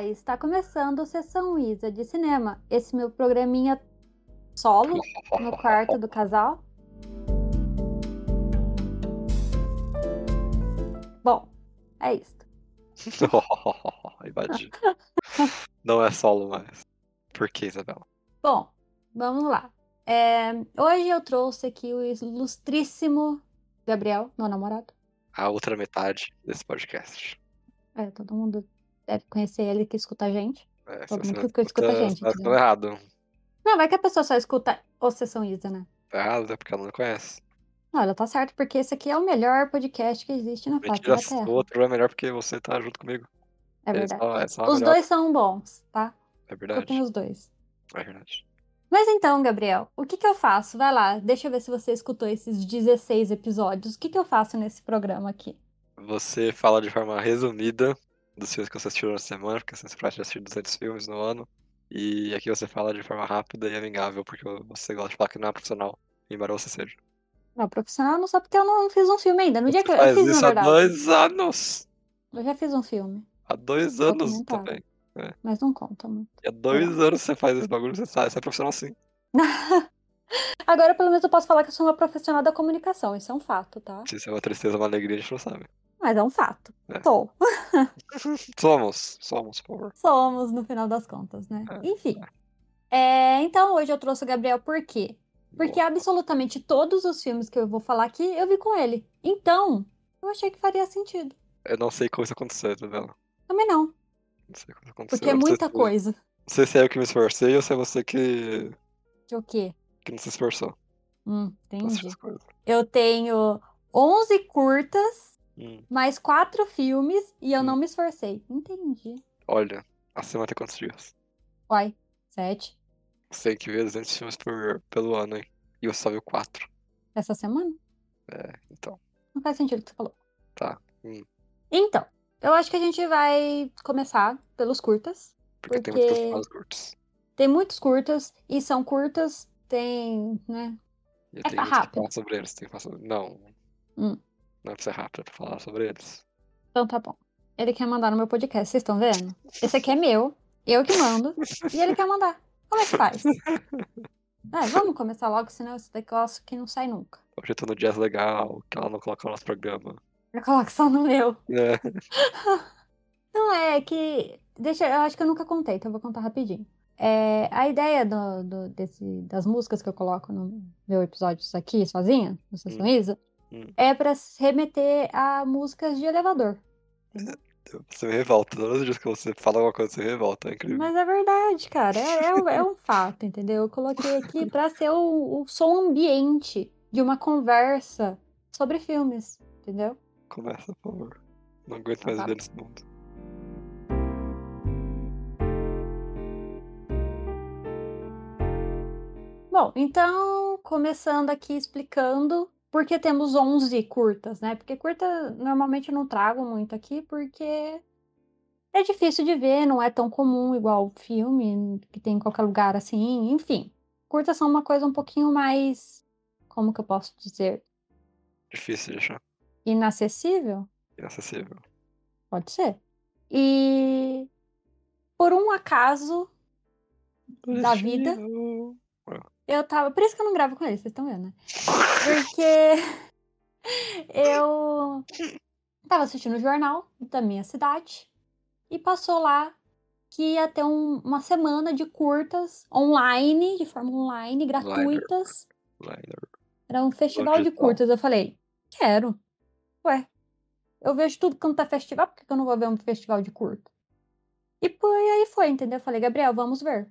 Olá, está começando Sessão Isa de Cinema. Esse meu programinha solo no quarto do casal. Bom, é isso. Não é solo mais. Por que, Isabela? Bom, vamos lá. É, hoje eu trouxe aqui o ilustríssimo Gabriel, meu namorado. A outra metade desse podcast. É, todo mundo deve conhecer ele que escuta a gente. É, Todo mundo que escuta a gente, Tá errado. Não, vai que a pessoa só escuta o Sessão Isa, né? Tá errado é porque ela não conhece. Não, ela tá certo, porque esse aqui é o melhor podcast que existe na face da Terra. o outro é melhor porque você tá junto comigo. É É verdade. só, é só Os melhor. dois são bons, tá? É Escutem verdade. os dois. É verdade. Mas então, Gabriel, o que que eu faço? Vai lá, deixa eu ver se você escutou esses 16 episódios. O que que eu faço nesse programa aqui? Você fala de forma resumida dos filmes que você assistiu na semana, porque você promete assistir 200 filmes no ano. E aqui você fala de forma rápida e amigável, porque você gosta de falar que não é profissional, embora você seja. Não, profissional não só porque eu não fiz um filme ainda. No dia Você que eu, eu fiz, na isso há verdade. dois anos! Eu já fiz um filme, Há dois anos Documentário. também. mas não conta muito. E há dois anos você faz esse bagulho, você sabe, você é profissional sim. Agora, pelo menos, eu posso falar que eu sou uma profissional da comunicação. Isso é um fato, tá? Se isso é uma tristeza ou uma alegria, a gente não sabe. Mas é um fato. É. Sou. Somos, somos, por favor. Somos, no final das contas, né? É, Enfim. É, então, hoje eu trouxe o Gabriel por quê? Porque Boa. absolutamente todos os filmes que eu vou falar aqui, eu vi com ele. Então, eu achei que faria sentido. Eu não sei como isso aconteceu, Isabela. Também não, Não sei como isso aconteceu. porque é muita se- coisa. Não sei se é eu que me esforcei ou se é você que, De o quê? que não se esforçou. Hum, entendi. Eu tenho 11 curtas, Hum, mais 4 filmes, e eu Hum. não me esforcei. Entendi. olha, a semana tem quantos dias? Uai, 7. Você tem que ver 200 filmes por, pelo ano, hein? E você só viu 4. Essa semana? É, então. Não faz sentido o que você falou. Tá. Hum. Então, eu acho que a gente vai começar pelos curtas. Porque, tem Porque- muitas personagens curtos. Tem muitos curtas, e são curtas, tem, né? Eu É tenho que falar sobre eles. Tem que falar sobre... Não. Hum. Não é pra ser rápido, pra falar sobre eles. Então tá bom. Ele quer mandar no meu podcast, vocês estão vendo? Esse aqui é meu, eu que mando, e ele quer mandar. Como é que faz? É, vamos começar logo, senão esse negócio que não sai nunca. Hoje eu tô no Jazz Legal, que ela não coloca no nosso programa. Eu coloco só no meu. É. Não, é que. Deixa, eu acho que eu nunca contei, então eu vou contar rapidinho. É, a ideia do, do- desse, das músicas que eu coloco no meu episódio aqui, sozinha, no Sessão Hum. Isa, Hum. é pra se remeter a músicas de elevador. Você me revolta. Todos os dias que você fala alguma coisa, você me revolta. É incrível. Mas é verdade, cara. É, é um- é um fato, entendeu? Eu coloquei aqui pra ser o, o som ambiente de uma conversa sobre filmes, entendeu? Começa, por favor. Não aguento mais tá viver nesse mundo. Bom, então, começando aqui explicando por que temos 11 curtas, né? Porque curta normalmente eu não trago muito aqui, porque é difícil de ver, não é tão comum igual filme, que tem em qualquer lugar assim, enfim. Curtas são uma coisa um pouquinho mais, como que eu posso dizer, Difícil de achar. inacessível? Inacessível. Pode ser. E por um acaso da vida, Destino. Eu tava. Por isso que eu não gravo com ele, vocês estão vendo, né? Porque eu tava assistindo o jornal da minha cidade e passou lá que ia ter um- uma semana de curtas online, de forma online, gratuitas. Liner. Era um festival de curtas. Eu falei, quero. Ué, eu vejo tudo quando tá festival, por que que eu não vou ver um festival de curta? E foi, aí foi, entendeu? Eu falei, Gabriel, vamos ver.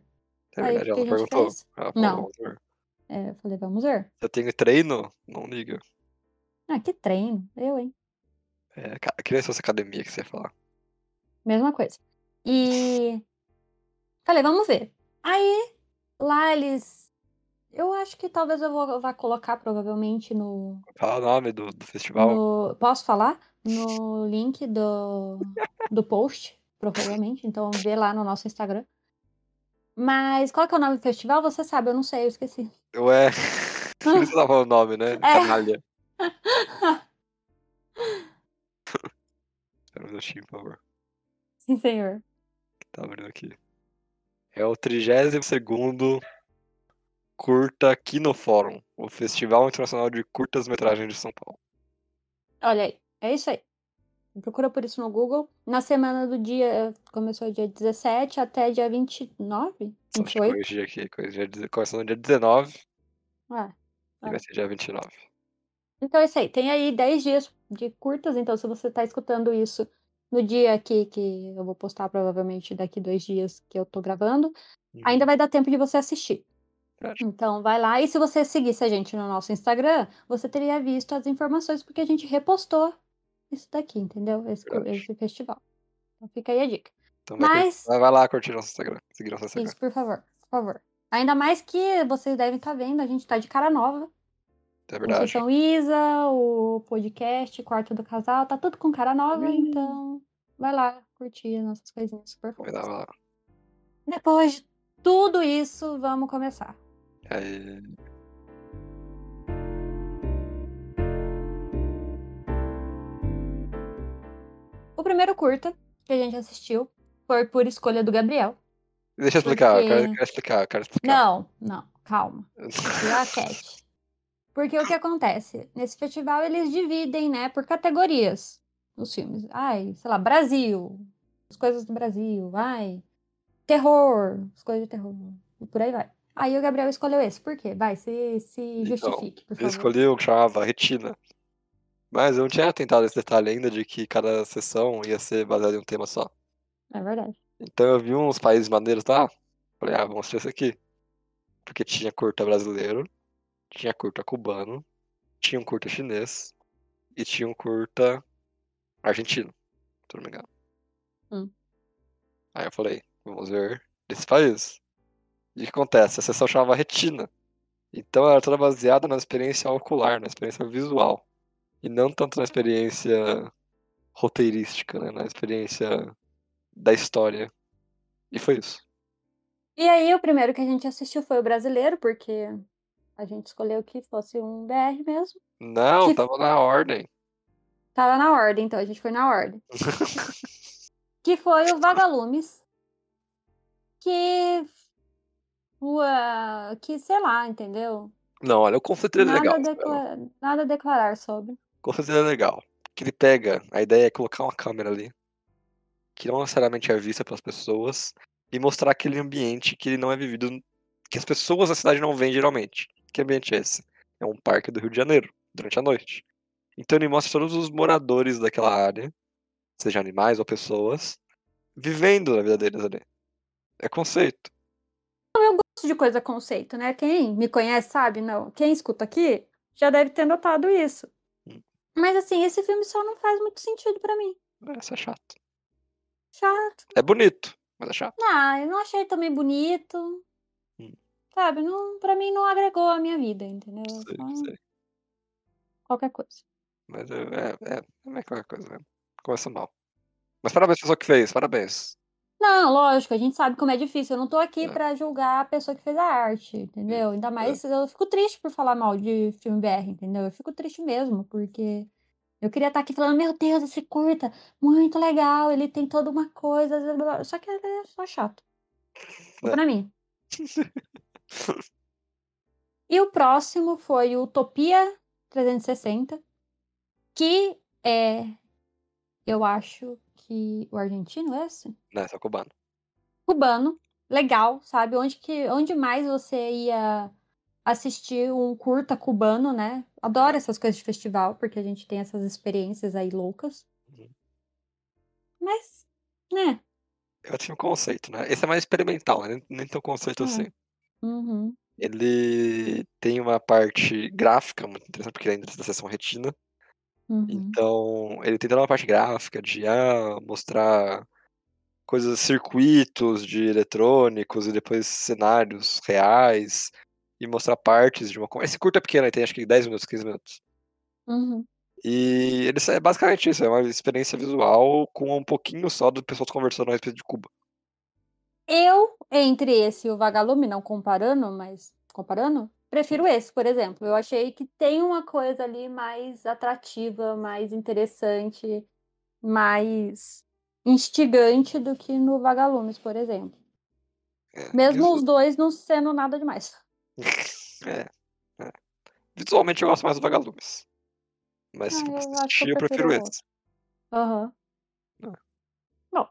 É verdade, ela gente perguntou. Ela falou, Não. vamos ver. É, eu falei, vamos ver. Eu tenho treino, não liga. Ah, que treino. Eu, hein? É, que nem se fosse academia que você ia falar. Mesma coisa. E falei, vamos ver. Aí, lá eles. Eu acho que talvez eu vou, vá colocar provavelmente no, Fala o nome do, do festival. no- Posso falar? No link do, do post, provavelmente. Então vê lá no nosso Instagram. Mas qual que é o nome do festival? Você sabe, eu não sei, eu esqueci. Ué. Por isso você tá falando o nome, né? É. Canalha. Espera um minutinho, por favor. Sim, senhor. Tá abrindo aqui. É o 32º Curta Kinofórum, o Festival Internacional de Curtas Metragens de São Paulo. Olha aí, é isso aí. Procura por isso no Google. Na semana do dia, começou dia 17 até dia 29? Só deixa eu 28? corrigir aqui. corrigir, Começando no dia 19 Ah, e Ah. vai ser dia 29. então é isso aí. Tem aí 10 dias de curtas, então se você tá escutando isso no dia aqui que eu vou postar, provavelmente daqui dois dias que eu tô gravando, Uhum. ainda vai dar tempo de você assistir. Então vai lá. E se você seguisse a gente no nosso Instagram, você teria visto as informações, porque a gente repostou isso daqui, entendeu? Esse, esse festival. Então fica aí a dica. Então Mas- vai- lá curtir nosso Instagram. Seguir nosso Instagram. Isso, por favor, por favor. Ainda mais que vocês devem estar vendo, a gente tá de cara nova. É O verdade. Sessão Isa, o podcast, Quarto do Casal, tá tudo com cara nova, Ih. então vai lá curtir nossas coisinhas super fofas. vai lá. Depois de tudo isso, vamos começar. Aí, O primeiro curta que a gente assistiu foi por escolha do Gabriel. Deixa eu explicar, eu quero, Porque- quero explicar, eu quero explicar. Não, não, calma. Já Cat. Porque o que acontece? Nesse festival eles dividem, né, por categorias os filmes. Ai, sei lá, Brasil, as coisas do Brasil, ai, terror, as coisas de terror. E por aí vai. Aí o Gabriel escolheu esse. Por quê? Vai, se, se Então, justifique, por Eu favor. escolhi o que chamava Retina. Mas eu não tinha tentado esse detalhe ainda de que cada sessão ia ser baseada em um tema só. É verdade. Então eu vi uns países maneiros lá. Falei, ah, vamos assistir esse aqui. Porque tinha curta brasileiro, tinha curta cubano, tinha um curta chinês e tinha um curta argentino, se não me engano. Hum. Aí eu falei, vamos ver desse país. E o que acontece? A sessão chamava Retina. Então ela era toda baseada na experiência ocular, na experiência visual. E não tanto na experiência roteirística, né? Na experiência da história. E foi isso. E aí o primeiro que a gente assistiu foi o brasileiro, porque a gente escolheu que fosse um BR mesmo. Não, Que- tava na ordem. Tava na ordem, então a gente foi na ordem. que foi o Vagalumes. Que. Ua, que, sei lá, entendeu? Não, olha, o conceito dele é Nada, legal. decla- nada a declarar sobre. Dele é legal. Que ele pega, a ideia é colocar uma câmera ali, que não necessariamente é vista pelas pessoas, e mostrar aquele ambiente que ele não é vivido, que as pessoas da cidade não veem geralmente. Que ambiente é esse? É um parque do Rio de Janeiro, durante a noite. Então ele mostra todos os moradores daquela área, seja animais ou pessoas, vivendo a vida deles ali. É conceito. Gosto de coisa conceito, né? Quem me conhece sabe, não. Quem escuta aqui já deve ter notado isso. Mas assim, esse filme só não faz muito sentido pra mim. Isso é chato. Chato. É bonito, mas é chato. Ah, eu não achei também bonito. Hum. Sabe, não, pra mim não agregou a minha vida, entendeu? Sei, Só sei. qualquer coisa. Mas é, é, é, é qualquer coisa mesmo. Começa mal. Mas parabéns pessoa que fez, parabéns. Não, lógico, a gente sabe como é difícil. Eu não tô aqui É. pra julgar a pessoa que fez a arte, entendeu? Ainda mais eu fico triste por falar mal de filme BR, entendeu? Eu fico triste mesmo, porque eu queria estar aqui falando, meu Deus, esse curta, muito legal, ele tem toda uma coisa, só que ele é só chato. É. Pra mim. E o próximo foi o Utopia 360, que é, eu acho que o argentino é esse? Não, esse é cubano. cubano, legal, sabe? Onde que, onde mais você ia assistir um curta cubano, né? Adoro essas coisas de festival, porque a gente tem essas experiências aí loucas. Uhum. Mas, né? Eu tinha um conceito, né? Esse é mais experimental, né? Nem, tão conceito É. assim. Uhum. Ele tem uma parte gráfica muito interessante, porque ele é dentro da seção retina. Uhum. Então, ele tem toda uma parte gráfica de ah, mostrar coisas, circuitos de eletrônicos e depois cenários reais e mostrar partes de uma. Esse curto é pequeno, ele tem acho que 10 minutos, 15 minutos. Uhum. E ele é basicamente isso, é uma experiência visual com um pouquinho só de pessoas conversando a respeito de Cuba. Eu, entre esse e o Vagalume, não comparando, mas comparando, prefiro esse, por exemplo. Eu achei que tem uma coisa ali mais atrativa, mais interessante, mais instigante do que no Vagalumes, por exemplo. É, Mesmo visu- os dois não sendo nada demais. é, é. Visualmente eu gosto mais do Vagalumes. Mas Ah, eu assistir, eu eu prefiro esse. Aham. Ah. Bom,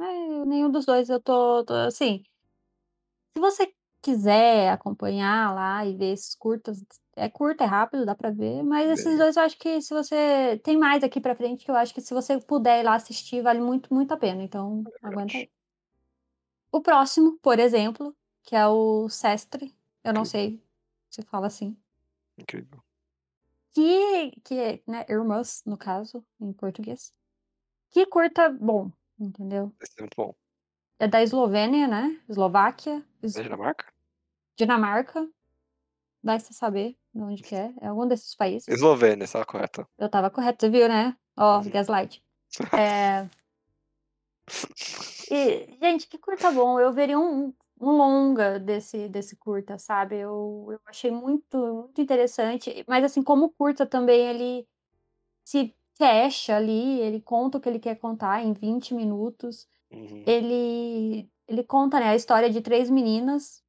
é, nenhum dos dois eu tô, tô assim. Se você quiser acompanhar lá e ver esses curtas, é curto, é rápido, dá pra ver, mas esses Bem, dois eu acho que se você tem mais aqui pra frente que eu acho que se você puder ir lá assistir, vale muito, muito a pena, então aguenta aí. O próximo, por exemplo, que é o Sestre, eu não Incrível. sei se fala assim, Incrível. que que é, né, Irmãs, no caso, em português. Que curta bom, entendeu? Esse é muito bom. É da Eslovênia, né, Eslováquia, Es Da Dinamarca? Dinamarca, vai se saber de onde que é, é algum desses países. Eslovênia, está correta. Eu estava correto, você viu, né? Ó, Uhum. gaslight. É. E, gente, que curta bom, eu veria um um longa desse desse curta, sabe, eu eu achei muito muito interessante, mas assim, como curta também ele se fecha ali, ele conta o que ele quer contar em 20 minutos. Uhum. Ele ele conta, né, a história de 3 meninas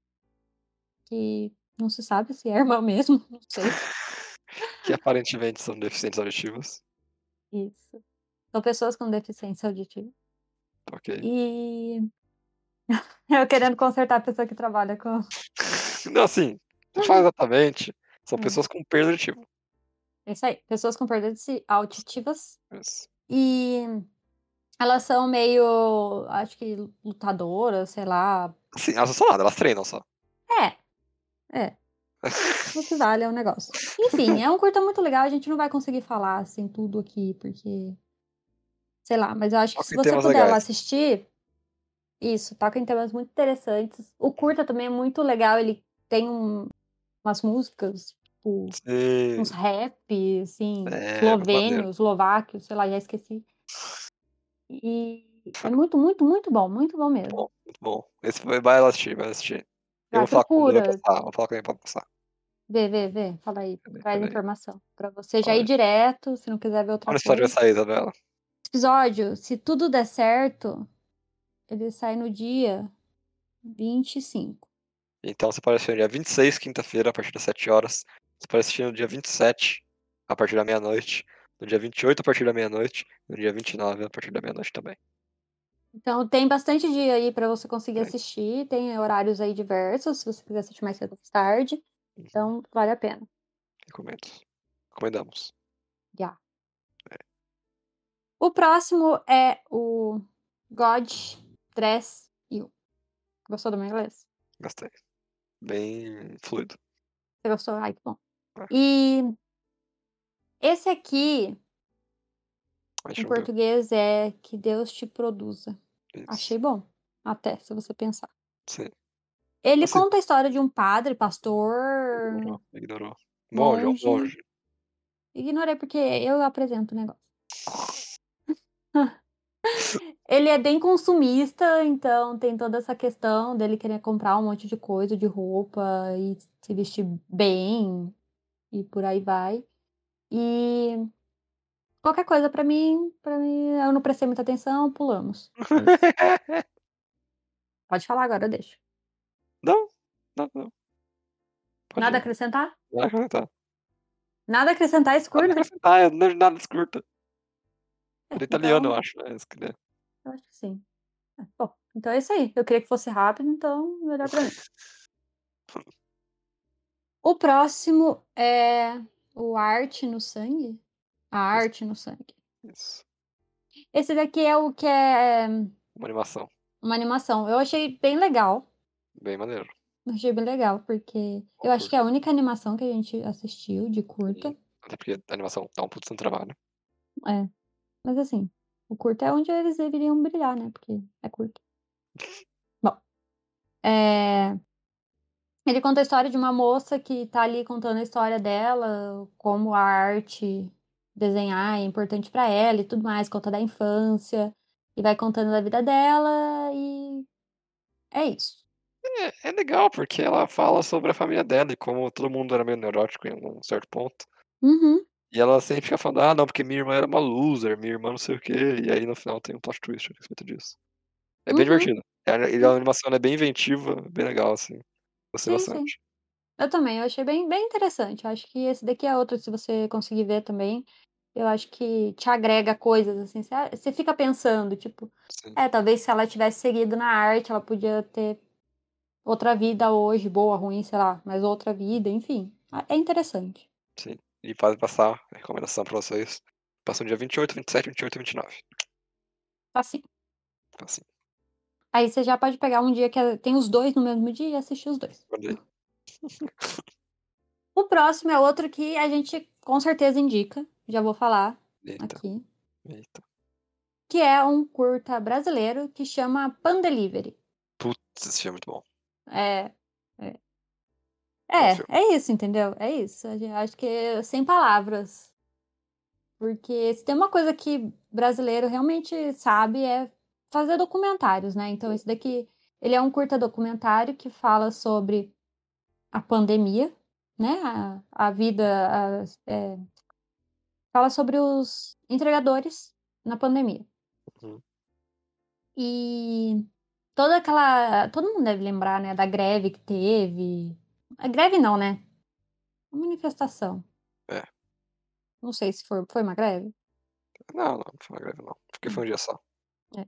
que não se sabe se é irmã mesmo, não sei. Que aparentemente são deficientes auditivos. Isso. São pessoas com deficiência auditiva. Ok. E eu querendo consertar a pessoa que trabalha com Não, assim, não fala exatamente. São Hum. pessoas com perda auditiva. é isso aí, pessoas com perda de auditivas Isso. e elas são meio, acho que lutadoras, sei lá. Assim, elas não são nada, elas treinam só. É, é. O que vale é o negócio. Enfim, é um curta muito legal, a gente não vai conseguir falar, assim, tudo aqui, porque sei lá, mas eu acho que se você puder legais. assistir isso, toca em temas muito interessantes. O curta também é muito legal, ele tem um umas músicas, tipo, uns Sim. rap, assim, É, eslovênio, eslováquio, sei lá, já esqueci. E é muito, muito, muito bom, muito bom mesmo. bom, muito bom. Esse foi, vai lá assistir, vai assistir. Eu Ah, vou falar com ele pra procura. passar. Vou falar com ele pra passar. Vê, vê, vê, fala aí, Peraí, traz peraí. informação, pra você já Olha. ir direto, se não quiser ver outra Quando esse episódio vai coisa. sair, Isabela? Esse episódio, se tudo der certo, ele sai no dia 25. Então você pode assistir no dia 26, quinta-feira, a partir das 7 horas. Você pode assistir no dia 27, a partir da meia-noite. No dia 28, a partir da meia-noite. No dia 29, a partir da meia-noite também. Então tem bastante dia aí pra você conseguir Tem. assistir, tem horários aí diversos, se você quiser assistir mais cedo ou mais tarde, Uhum. então vale a pena. Recomendo. Recomendamos. Já. É. O próximo é o God Dress You. Gostou do meu inglês? Gostei. Bem fluido. Você gostou? Ai, que bom. Ah. E esse aqui, em eu português, é Que Deus Te Produza. Isso. Achei bom, até, se você pensar. Sim. Ele Assim- conta a história de um padre, pastor. Ignorou. Ignorou. Monge, Monge. monge. Ignorei porque eu apresento o negócio. Ele é bem consumista, então tem toda essa questão dele querer comprar um monte de coisa, de roupa e se vestir bem e por aí vai. E qualquer coisa pra mim, para mim, eu não prestei muita atenção, pulamos. É. Pode falar agora, eu deixo. não, não, não. Pode Nada ir. acrescentar? Não acrescentar. Nada acrescentar esse Nada a curta? acrescentar, nada descurta. É, Era italiano, então, eu acho, né? que, eu acho que sim. É, bom, então é isso aí. Eu queria que fosse rápido, então melhor pra mim. O próximo é o Arte no Sangue. A Arte no Sangue. Isso. Esse daqui é o que é Uma animação. uma animação. Eu achei bem legal. Bem maneiro. Eu achei bem legal, porque eu acho que é a única animação que a gente assistiu de curta. Sim. Até porque a animação dá um puto de trabalho. É. Mas assim, o curta é onde eles deveriam brilhar, né? Porque é curto. Bom. É... Ele conta a história de uma moça que tá ali contando a história dela, como a arte, desenhar é importante pra ela e tudo mais, conta da infância, e vai contando da vida dela e é isso. É, é legal, porque ela fala sobre a família dela e como todo mundo era meio neurótico em um certo ponto. Uhum. E ela sempre fica falando: "Ah, não, porque minha irmã era uma loser, minha irmã não sei o quê", e aí no final tem um plot twist a respeito disso. É bem Uhum. divertido. É a animação é bem inventiva, bem legal, assim. Gostei Sim, sim. bastante. Eu também, eu achei bem bem interessante. Acho que esse daqui é outro, se você conseguir ver também, eu acho que te agrega coisas, assim, você fica pensando, tipo: Sim. "É, talvez se ela tivesse seguido na arte, ela podia ter outra vida hoje, boa, ruim, sei lá, mas outra vida", enfim. É interessante. Sim. E pode passar a recomendação pra vocês. Passa no dia 28, 27, 28 e 29. Assim. Assim. Aí você já pode pegar um dia que, eh, tem os 2 no mesmo dia e assistir os 2. Olha aí. O próximo é outro que a gente com certeza indica, já vou falar Eita. aqui. Eita. Que é um curta brasileiro que chama Pandelivery. Putz, esse filme é muito bom. É, é. É, é isso, entendeu? É isso, a acho que sem palavras. Porque se tem uma coisa que brasileiro realmente sabe é fazer documentários, né, então esse daqui, ele é um curta documentário que fala sobre a pandemia, né, a a vida, as eh fala sobre os entregadores na pandemia. Uhum. E toda aquela todo mundo deve lembrar, né, da greve que teve. A greve não, né, manifestação. É. Não sei se foi foi uma greve? Não, não, não foi uma greve não, porque foi um dia só. É.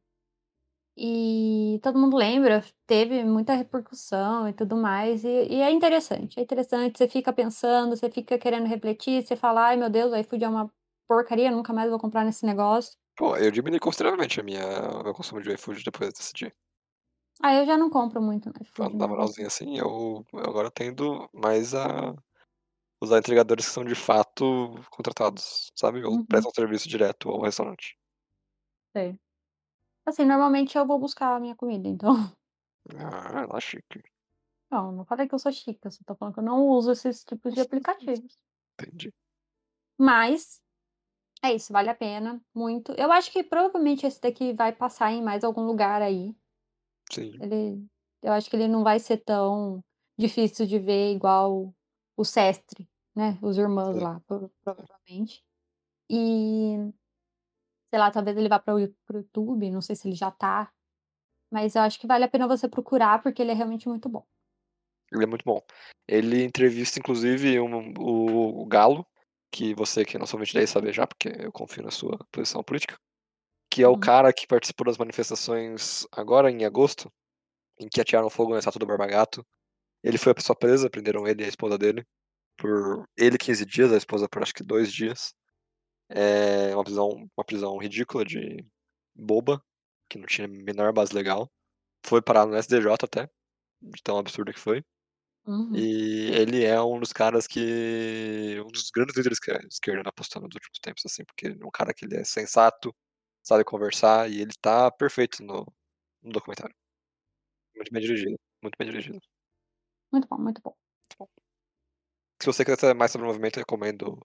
E todo mundo lembra, teve muita repercussão e tudo mais, e e é interessante, é interessante, você fica pensando, você fica querendo refletir, você fala: "Ai meu Deus, o iFood é uma porcaria, nunca mais vou comprar nesse negócio". Pô, eu diminui consideravelmente a minha o meu consumo de iFood depois desse dia. Ah, eu já não compro muito no iFood na moralzinha, assim. assim, eu eu agora tendo mais a usar entregadores que são de fato contratados, sabe, ou Uhum. prestam serviço direto ao restaurante. Sei. Assim, normalmente eu vou buscar a minha comida, então Ah, lá chique. Não, não falei que eu sou chique, eu só tô falando que eu não uso esses tipos de aplicativos. Entendi. Mas, é isso, vale a pena, muito. Eu acho que provavelmente esse daqui vai passar em mais algum lugar aí. Sim. Ele eu acho que ele não vai ser tão difícil de ver igual o Sestry, né, Os Irmãos Sim. lá, pro provavelmente. E sei lá, talvez ele vá para o You para o YouTube, não sei se ele já tá, mas eu acho que vale a pena você procurar, porque ele é realmente muito bom. Ele é muito bom. Ele entrevista inclusive um o o Galo, que você que é nosso ouvinte deve saber já, porque eu confio na sua posição política, que é o Uhum. cara que participou das manifestações agora em agosto, em que atearam fogo na estátua do Borba Gato. Ele foi a pessoa presa, prenderam ele e a esposa dele, por ele 15 dias, a esposa por acho que 2 dias. É uma prisão uma prisão ridícula de boba, que não tinha a menor base legal. Foi parar no STJ até, de tão absurda que foi. Uhum. E ele é um dos caras que um dos grandes líderes que a esquerda apostando nos últimos tempos, assim, porque ele é um cara que ele é sensato, sabe conversar e ele tá perfeito no no documentário. Muito bem dirigido, muito bem dirigido. Muito bom, muito bom. Muito bom. Se você quer saber mais sobre o movimento, eu recomendo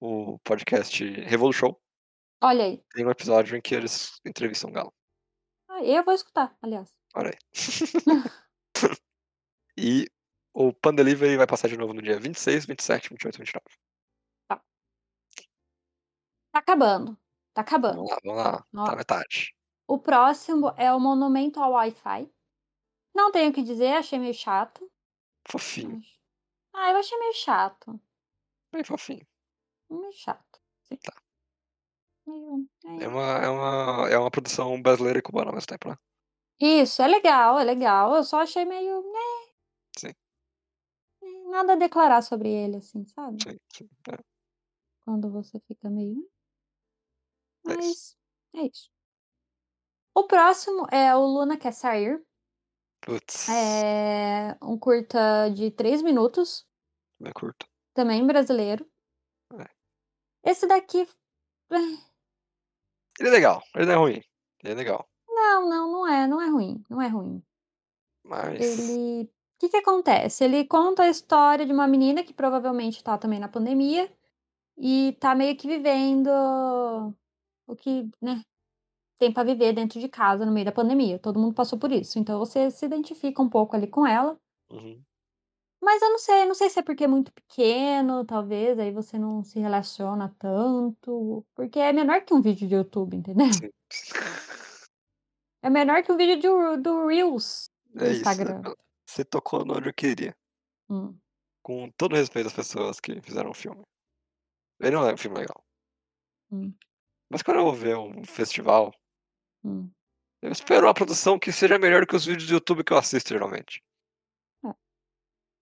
o podcast Revolushow. Olha aí. Tem um episódio em que eles entrevistam o Galo. Ah, eu vou escutar, aliás. Olha aí. E o Pandelivery vai passar de novo no dia 26, 27, 28 e 29. Tá. Tá acabando, tá acabando. Vamos lá, vamos lá, tá Ó, metade. o próximo é o Monumento ao Wi-Fi. Não tenho o que dizer, achei meio chato. Fofinho. Ah, eu achei meio chato. Bem fofinho. Meio chato, sim. Tá. Meio, É é. uma é uma é uma produção brasileira e cubana ao mesmo tempo, né. Isso, é legal, é legal, eu só achei meio, né. Sim. Nada a declarar sobre ele, assim, sabe. Sim, sim, é. Quando você fica meio, hum. É isso. Mas, é isso. O próximo é o Luna Quer Sair. Putz. É um curta de 3 minutos. Bem curto. Também brasileiro. É. Esse daqui Ele é legal, ele não é ruim, ele é legal. Não, não, não é, não é ruim, não é ruim. Mas Ele que que acontece? Ele conta a história de uma menina que provavelmente tá também na pandemia, e tá meio que vivendo o que, né, tem pra viver dentro de casa no meio da pandemia, todo mundo passou por isso, então você se identifica um pouco ali com ela. Uhum. Mas eu não sei, não sei se é porque é muito pequeno, talvez, aí você não se relaciona tanto, porque é menor que um vídeo de YouTube, entendeu? Sim. É menor que um vídeo do do reels do É isso, Instagram. Você tocou no onde eu queria. Hum. Com todo o respeito às pessoas que fizeram o filme. Ele não é um filme legal. Hum. Mas quando eu vou ver um festival Hum. eu espero uma produção que seja melhor que os vídeos do YouTube que eu assisto geralmente. É.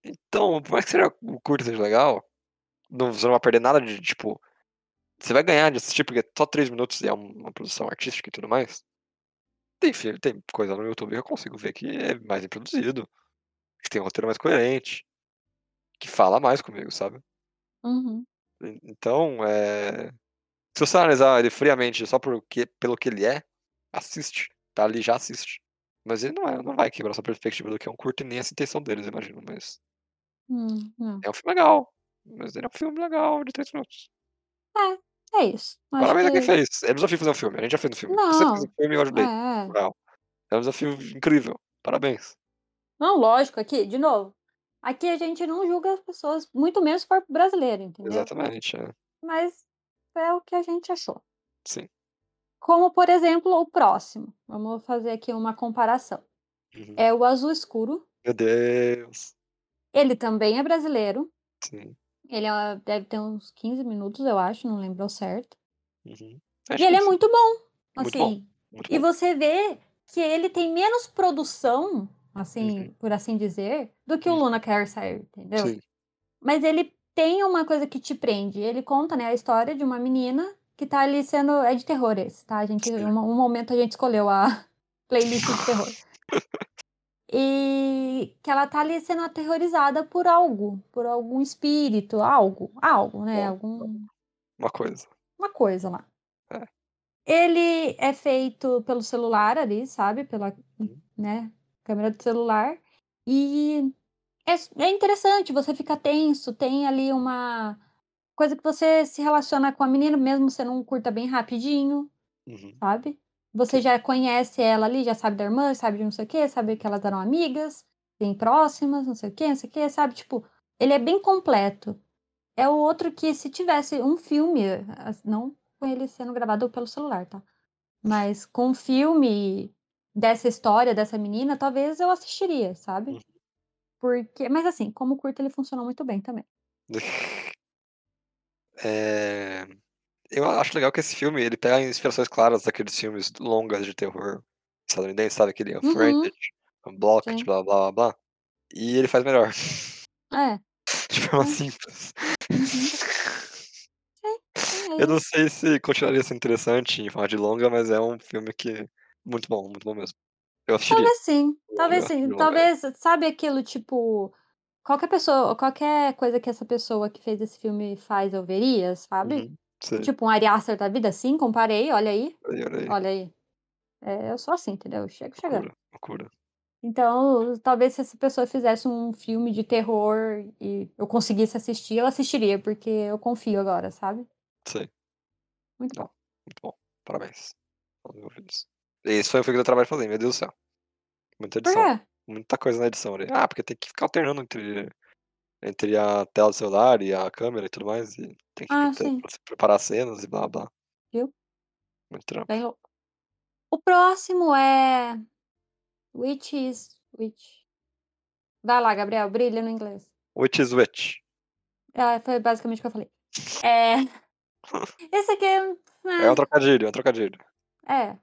Então, por mais que seja o curta seja legal, não você não vai perder nada de, tipo você vai ganhar de assistir, porque é só 3 minutos e é uma produção artística e tudo mais. Tem tem coisa no YouTube que eu consigo ver que é mais bem produzido, tem um roteiro mais coerente, que fala mais comigo, sabe. Uhum. En então, eh, se você analisar ele friamente só por que pelo que ele é, assiste, tá ali, já assiste. Mas ele não é não vai quebrar sua perspectiva do que é um curta e nem essa intenção deles, imagino, mas Hum, hum. é um filme legal, mas ele é um filme legal de 3 minutos. É, é isso. Acho Parabéns a quem que fez, é desafio fazer um filme, a gente já fez um filme. Você fez um Não, filme e eu ajudei, é. moral. É um desafio incrível, parabéns. Não, lógico, aqui, de novo, aqui a gente não julga as pessoas, muito menos se for brasileiro, entendeu. Exatamente, é. Mas é o que a gente achou. Sim. Como, por exemplo, o próximo, vamos fazer aqui uma comparação, Uhum. é o Azul Escuro. Meu Deus. Ele também é brasileiro. Sim. Ele, hã, deve ter uns 15 minutos, eu acho, não lembro certo. Uhum. E ele é sim. muito bom, Muito bom, assim, muito e bom. você vê que ele tem menos produção, assim, Uhum. por assim dizer, do que o Uhum. Luna Quer Sair, entendeu. Sim. Mas ele tem uma coisa que te prende, ele conta, né, a história de uma menina que tá ali sendo é de terror esse, tá, a gente um um momento a gente escolheu a playlist de terror. E que ela tá ali sendo aterrorizada por algo, por algum espírito, algo, algo, né, algum uma coisa. uma coisa lá. É. Ele é feito pelo celular ali, sabe, pela, Uhum. né, câmera do celular, e é é interessante, você fica tenso, tem ali uma coisa que você se relaciona com a menina, mesmo sendo um curta bem rapidinho, Uhum. sabe. Você já conhece ela ali, já sabe da irmã, sabe de não sei o quê, sabe que elas eram amigas, bem próximas, não sei o quê, não sei o quê, sabe, tipo, ele é bem completo. É o outro que se tivesse um filme, não com ele sendo gravado pelo celular, tá. Mas com um filme dessa história, dessa menina, talvez eu assistiria, sabe. Uhum. Porque mas assim, como curta ele funciona muito bem também. Eh, eu acho legal que esse filme ele pega inspirações claras daqueles filmes longas de terror estadunidense, sabe, aquele Uhum. Unfriended, Unblocked, Sim. blá, blá, blá, blá, e ele faz melhor. É. De forma É. simples. Uhum. É Eu não sei se continuaria sendo interessante em forma de longa, mas é um filme que muito bom, muito bom mesmo. Eu assistiria. Talvez sim, talvez sim, talvez sabe aquilo, tipo, qualquer pessoa qualquer coisa que essa pessoa que fez esse filme faz eu veria, sabe. Uhum, sei. Tipo um Ari Aster da vida, sim, comparei, olha aí, Olha aí, olha aí. olha aí. É, eu sou assim, entendeu, eu chego chegando. Loucura, loucura. Então, talvez se essa pessoa fizesse um filme de terror e eu conseguisse assistir, eu assistiria, porque eu confio agora, sabe. Sei. Muito bom. muito bom, parabéns aos envolvidos. Esse foi o que deu trabalho fazer, meu Deus do céu. Muita edição, muita coisa na edição ali. Ah, porque tem que ficar alternando entre entre a tela do celular e a câmera e tudo mais, e tem que Ah, ter preparar as cenas e blá, blá. Viu. Muito trampo. Bem. O próximo é Which is Which. Vai lá, Gabriel, brilha no inglês. Which is which? É, foi basicamente o que eu falei. Eh, esse aqui é É um eh trocadilho, é um trocadilho. É,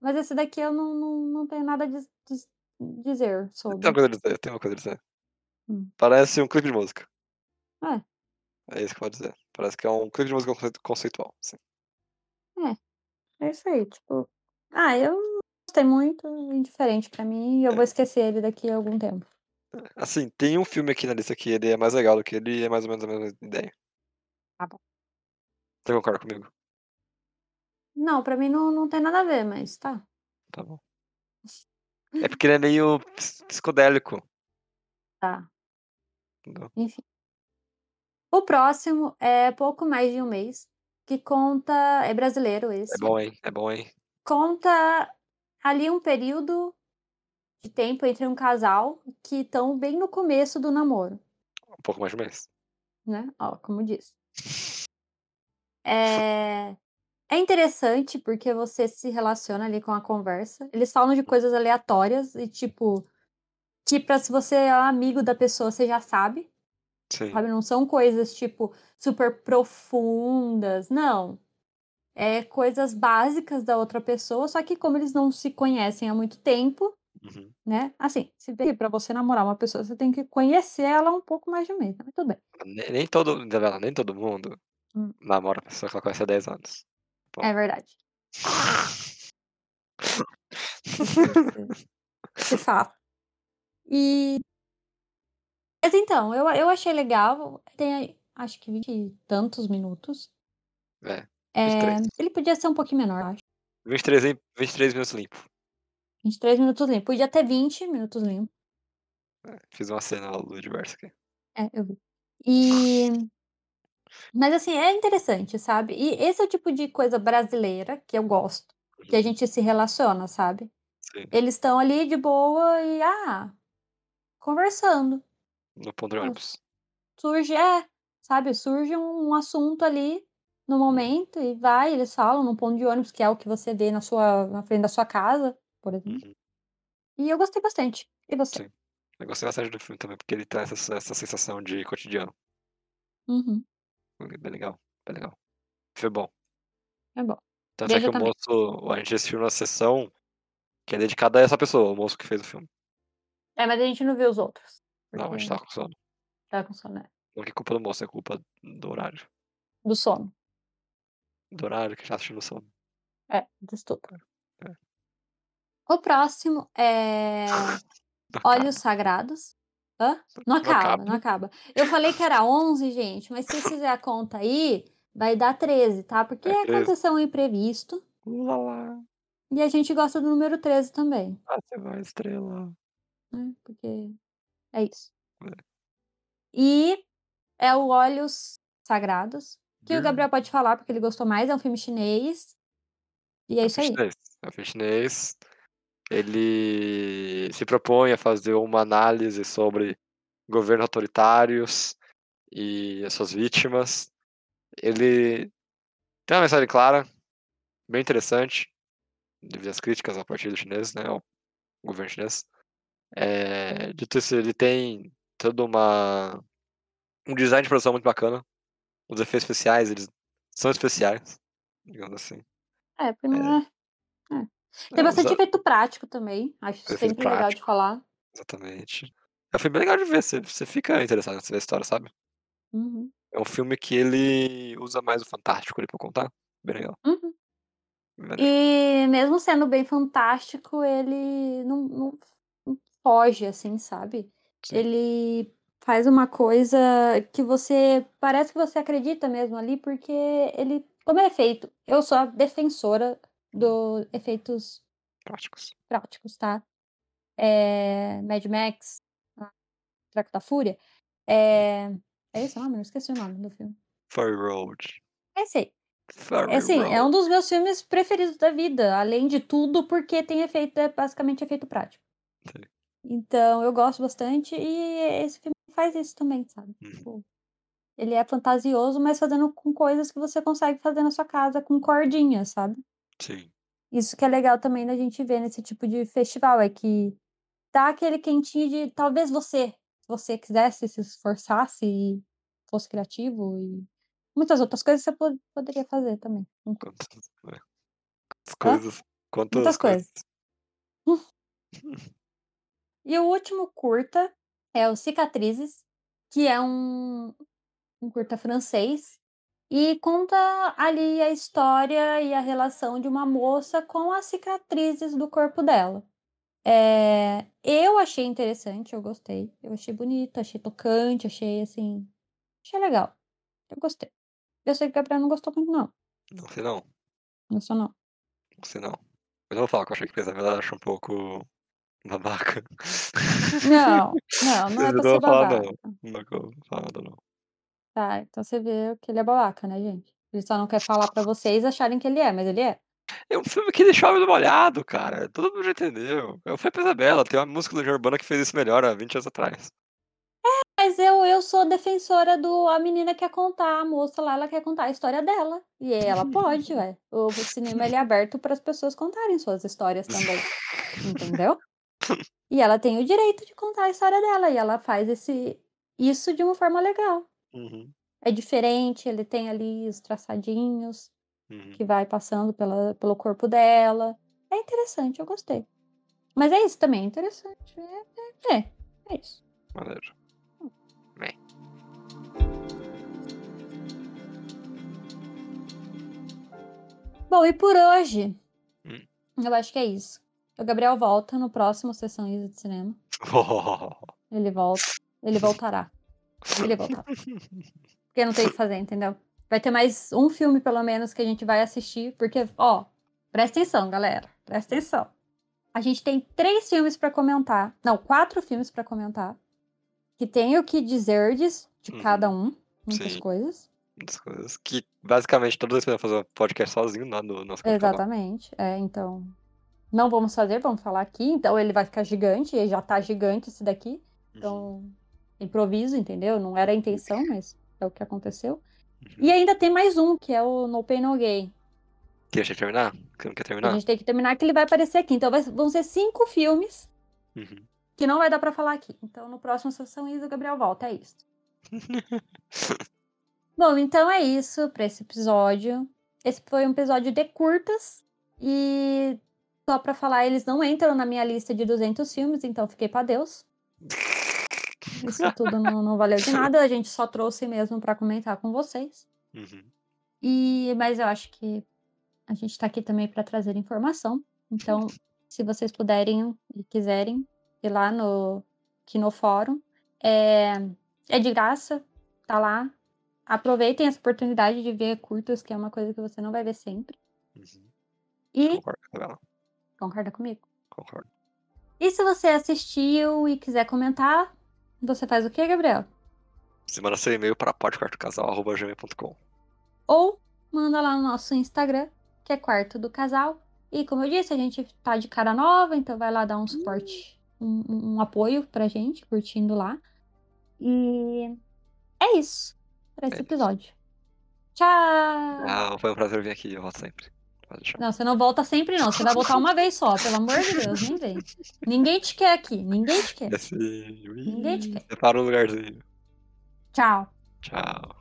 mas esse daqui eu não não não tenho nada a diz diz dizer Eu tenho uma sobre. coisa a dizer, tenho uma coisa a dizer. Hum. Parece um clipe de música. É. É isso que eu vou dizer. Parece que é um clipe de música concei conceitual, sim. É, é isso aí, tipo, ah, eu não gostei muito, indiferente pra mim e eu É. vou esquecer ele daqui a algum tempo. É, assim, tem um filme aqui na lista que ele é mais legal do que ele e é mais ou menos a mesma ideia. Tá bom. Você concorda comigo? Não, pra mim não não tem nada a ver, mas tá. Tá bom. É porque ele é meio ps psicodélico. Tá. Entendeu? Enfim. O próximo é Pouco Mais de um Mês, que conta é brasileiro É esse. bom, hein, é bom, hein. Conta ali um período de tempo entre um casal que estão bem no começo do namoro. Um pouco mais de um mês. Né? Ó, como diz. É... é interessante porque você se relaciona ali com a conversa. Eles falam de coisas aleatórias e tipo. Que pra se você é amigo da pessoa, você já sabe. Sim. Sabe? Não são coisas, tipo, super profundas. Não. É coisas básicas da outra pessoa, só que como eles não se conhecem há muito tempo, Uhum. né? Assim, se bem que pra você namorar uma pessoa, você tem que conhecer ela um pouco mais de um mês, mas tudo bem. Nem, nem todo, Isabela, nem todo mundo Hum. namora a pessoa que ela conhece há 10 anos. É verdade. Se- Se fala. E. Mas então, eu, eu achei legal. Tem acho que 20 e tantos minutos. É, É, 23. ele podia ser um pouquinho menor, eu acho. 23, em- 23 minutos limpo. 23 minutos limpo. Podia ter 20 minutos limpo. É, fiz uma cena do diverso aqui. É, eu vi. E. Mas assim, é interessante, sabe? E esse é o tipo de coisa brasileira que eu gosto. Que a Uhum, gente se relaciona, sabe? Sim, Eles estão ali de boa e, ah, conversando. no ponto de ônibus. Surge, é, sabe? Surge um, um assunto ali no momento e vai, eles falam num ponto de ônibus, que é o que você vê na sua, na frente da sua casa, por exemplo. Uhum, E eu gostei bastante. E você? Sim. Eu gostei bastante do filme também, porque ele traz essa, essa sensação de cotidiano. Uhum, Bem legal, bem legal. Foi bom. é bom. Tanto é que o também. moço, a gente assistiu na sessão que é dedicada a essa pessoa, o moço que fez o filme. É, mas a gente não viu os outros. Não, a gente tava com sono. Tava com sono, né? Não que é culpa do moço, é culpa do horário. Do sono. Do horário que a gente tá assistindo no sono. É, disso tudo. É. O próximo é Olhos. Sagrados. Hã? Não Não acaba, acaba. não acaba. Eu falei que era 11, gente, mas se fizer a conta aí, vai dar 13, tá? Porque É 13. aconteceu um imprevisto Lá lá. e a gente gosta do número 13 também, Ah, você vai estrela. né? Porque é isso. É. E é o Olhos Sagrados, que o Hum. Gabriel pode falar porque ele gostou mais, é um filme chinês. E é É isso aí. fitness. É fitness. Ele se propõe a fazer uma análise sobre governos autoritários e as suas vítimas. Ele tem uma mensagem clara, bem interessante, devido às críticas ao partido chinês, né, ao governo chinês. É, dito isso, ele tem toda uma um design de produção muito bacana. Os efeitos especiais, eles são especiais, digamos assim. É, porque não é. é. Tem É, bastante efeito prático também. Acho Efeito sempre legal de prático. falar. Exatamente. É um filme bem legal de ver, você, você fica interessado nessa história, sabe? Uhum. É um filme que ele usa mais o fantástico ali pra contar. Bem legal. Uhum. Bem legal. E mesmo sendo bem fantástico, ele não, não- não foge, assim, sabe? Sim. Ele faz uma coisa que você. Parece que você acredita mesmo ali, porque ele. Como é feito? Eu sou a defensora dos efeitos Práticos. práticos, tá? É, Mad Max, ah, Traco da Fúria. É, é esse o nome? Eu esqueci o nome do filme. Furry Road. É esse aí. Furry É assim, é um dos meus filmes preferidos da vida, além de tudo, porque tem efeito, é basicamente efeito prático. Sim. Então, eu gosto bastante e esse filme faz isso também, sabe? Uhum. Tipo, ele é fantasioso, mas fazendo com coisas que você consegue fazer na sua casa com cordinhas, sabe? Sim. Isso que é legal também da gente ver nesse tipo de festival, é que dá aquele quentinho de talvez você, se você quisesse, se esforçasse e fosse criativo e muitas outras coisas você po- poderia fazer também. Quantas, é. As coisas. Quantas Muitas coisas. E o último curta é o Cicatrizes, que é um, um curta francês e conta ali a história e a relação de uma moça com as cicatrizes do corpo dela. É, eu achei interessante, eu gostei. Eu achei bonito, achei tocante, achei assim. Achei legal. Eu gostei. Eu sei que a Gabriela não gostou muito, não. Não sei não. Não gostou, não. Não sei não. Mas eu vou falar que eu achei que a Isabela acha um pouco babaca. Não, não, não é Eu pra não ser babaca. não. Não vou falar nada não. Tá, então você vê que ele é babaca, né, gente? Ele só não quer falar pra vocês acharem que ele é, mas ele é. É um filme que ele chove no molhado, cara. Todo mundo já entendeu. É o Foi Isabela, tem uma música do Urbana que fez isso melhor há 20 anos atrás. Mas eu, eu sou defensora do. A menina quer contar, a moça lá, ela quer contar a história dela. E ela pode, ué. O, o cinema ele é aberto para as pessoas contarem suas histórias também. Entendeu? E ela tem o direito de contar a história dela. E ela faz esse isso de uma forma legal. Uhum, É diferente, ele tem ali os traçadinhos uhum. que vai passando pela, pelo corpo dela. É interessante, eu gostei. Mas é isso também, é interessante. É, é, é isso. Maneiro. Bom, e por hoje, Hum. eu acho que é isso. O Gabriel volta no próximo Sessão Isa de Cinema. Ele volta. Ele voltará. Ele. Porque não tem o que fazer, entendeu? Vai ter mais um filme, pelo menos, que a gente vai assistir. Porque, ó, presta atenção, galera. Presta atenção. A gente tem três filmes pra comentar. Não, quatro filmes pra comentar. Que tem o que dizerdes de Uhum. cada um. Muitas Sim. coisas. Das coisas que basicamente todas as vezes fazer um podcast sozinho lá no nosso canal. Exatamente. É, então. Não vamos fazer, vamos falar aqui. Então ele vai ficar gigante, e já tá gigante esse daqui. Uhum. Improviso, entendeu? Não era a intenção, mas é o que aconteceu. Uhum. E ainda tem mais um, que é o No Pain No Gain. Quer deixa eu terminar? Você não quer A terminar? gente tem que terminar que ele vai aparecer aqui. Então vai- vão ser cinco filmes Uhum. que não vai dar pra falar aqui. Então no próximo Sessão Isa, o Gabriel volta. É isso. Bom, então é isso pra esse episódio. Esse foi um episódio de curtas. E só pra falar, eles não entram na minha lista de 200 filmes, então fiquei pra Deus. Isso tudo não, não valeu de nada. A gente só trouxe mesmo pra comentar com vocês. Uhum. E, mas eu acho que a gente está aqui também para trazer informação. Então, se vocês puderem e quiserem ir lá no aqui no fórum, é, é de graça, tá lá. Aproveitem essa oportunidade de ver curtas, que é uma coisa que você não vai ver sempre. Uhum. E Concordo com ela. concorda comigo? Concordo. E se você assistiu e quiser comentar, você faz o quê, Gabriel? Você manda seu e-mail para podquartocasal.gmail.com. Ou manda lá no nosso Instagram, que é Quarto do Casal. E como eu disse, a gente tá de cara nova, então vai lá dar um suporte, um, um- um apoio pra gente, curtindo lá. E é isso pra esse É episódio. Tchau! Ah, foi um prazer vir aqui, eu volto sempre. Não, você não volta sempre, não. Você vai voltar uma vez só, pelo amor de Deus, nem vem. Ninguém te quer aqui, ninguém te quer. Ui, Ninguém te quer. Separa um lugarzinho. Tchau. Tchau.